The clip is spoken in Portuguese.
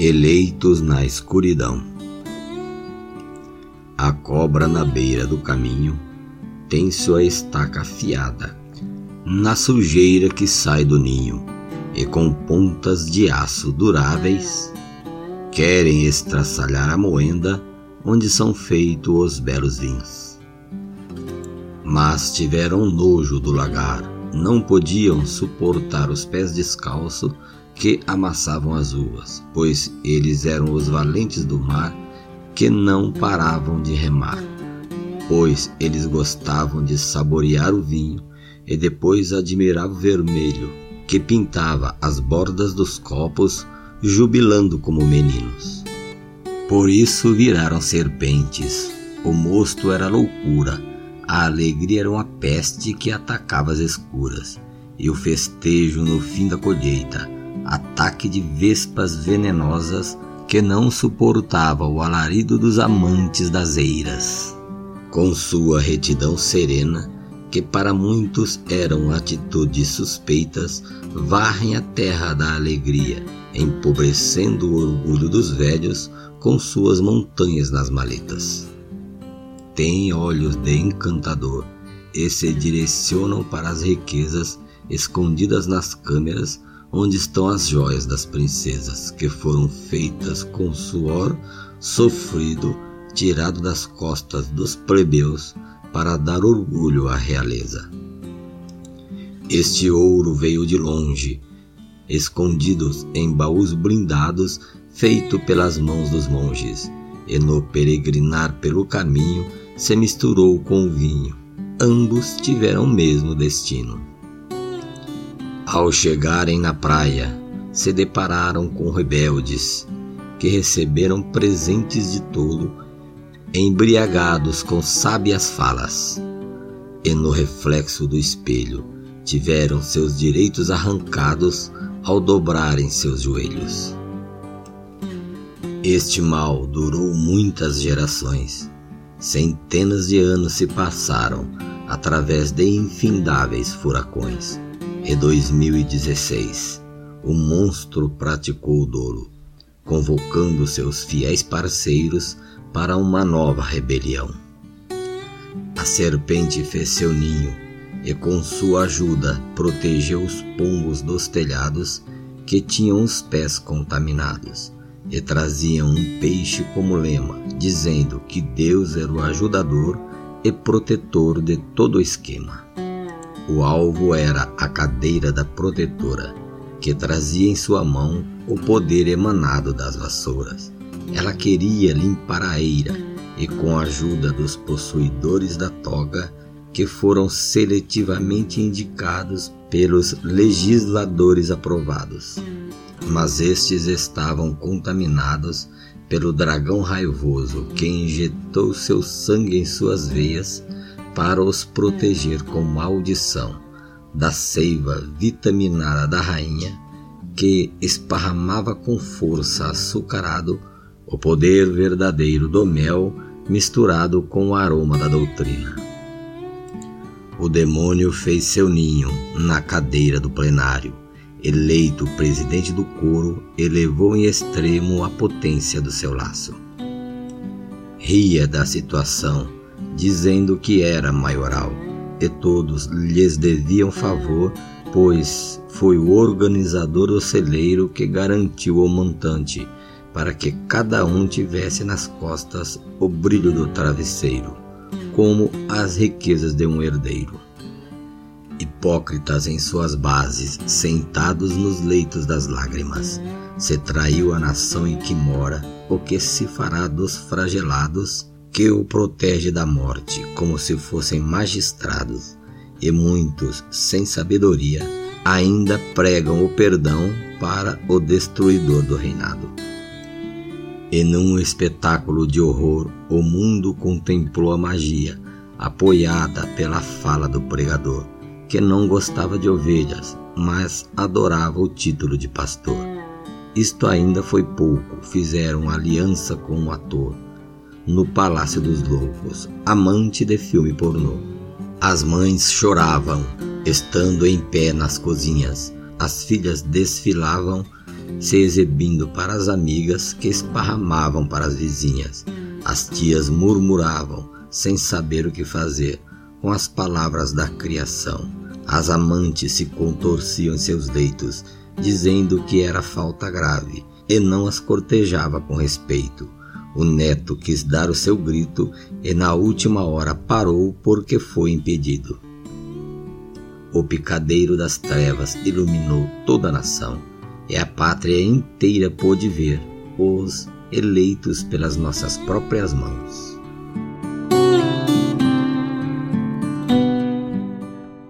Eleitos na escuridão. A cobra na beira do caminho tem sua estaca afiada na sujeira que sai do ninho e com pontas de aço duráveis querem estraçalhar a moenda onde são feitos os belos vinhos. Mas tiveram nojo do lagar, não podiam suportar os pés descalços que amassavam as uvas, pois eles eram os valentes do mar que não paravam de remar, pois eles gostavam de saborear o vinho e depois admirar o vermelho que pintava as bordas dos copos, jubilando como meninos. Por isso viraram serpentes. O mosto era loucura, a alegria era uma peste que atacava as escuras, e o festejo no fim da colheita, ataque de vespas venenosas que não suportava o alarido dos amantes das eiras. Com sua retidão serena, que para muitos eram atitudes suspeitas, varrem a terra da alegria, empobrecendo o orgulho dos velhos com suas montanhas nas maletas. Têm olhos de encantador e se direcionam para as riquezas escondidas nas câmeras onde estão as joias das princesas que foram feitas com suor sofrido tirado das costas dos plebeus para dar orgulho à realeza. Este ouro veio de longe, escondidos em baús blindados feito pelas mãos dos monges, e no peregrinar pelo caminho se misturou com o vinho. Ambos tiveram o mesmo destino. Ao chegarem na praia, se depararam com rebeldes que receberam presentes de tolo embriagados com sábias falas, e no reflexo do espelho tiveram seus direitos arrancados ao dobrarem seus joelhos. Este mal durou muitas gerações. Centenas de anos se passaram através de infindáveis furacões. E 2016, o monstro praticou o dolo, convocando seus fiéis parceiros para uma nova rebelião. A serpente fez seu ninho e, com sua ajuda, protegeu os pombos dos telhados que tinham os pés contaminados e traziam um peixe como lema, dizendo que Deus era o ajudador e protetor de todo o esquema. O alvo era a cadeira da protetora, que trazia em sua mão o poder emanado das vassouras ela queria limpar a eira e, com a ajuda dos possuidores da toga, que foram seletivamente indicados pelos legisladores aprovados. Mas estes estavam contaminados pelo dragão raivoso que injetou seu sangue em suas veias para os proteger com maldição da seiva vitaminada da rainha que esparramava com força açucarado o poder verdadeiro do mel misturado com o aroma da doutrina. O demônio fez seu ninho na cadeira do plenário. Eleito presidente do coro, elevou em extremo a potência do seu laço. Ria da situação, dizendo que era maioral, e todos lhes deviam favor, pois foi o organizador do celeiro que garantiu ao montante para que cada um tivesse nas costas o brilho do travesseiro, como as riquezas de um herdeiro. Hipócritas em suas bases, sentados nos leitos das lágrimas, se traiu a nação em que mora, o que se fará dos flagelados que o protege da morte, como se fossem magistrados, e muitos, sem sabedoria, ainda pregam o perdão para o destruidor do reinado. E num espetáculo de horror, o mundo contemplou a magia, apoiada pela fala do pregador, que não gostava de ovelhas, mas adorava o título de pastor. Isto ainda foi pouco, fizeram aliança com o ator, no Palácio dos Loucos, amante de filme pornô. As mães choravam, estando em pé nas cozinhas, as filhas desfilavam se exibindo para as amigas que esparramavam para as vizinhas. As tias murmuravam, sem saber o que fazer, com as palavras da criação. As amantes se contorciam em seus leitos, dizendo que era falta grave, e não as cortejava com respeito. O neto quis dar o seu grito e na última hora parou porque foi impedido. O picadeiro das trevas iluminou toda a nação, e a pátria inteira pôde ver os eleitos pelas nossas próprias mãos.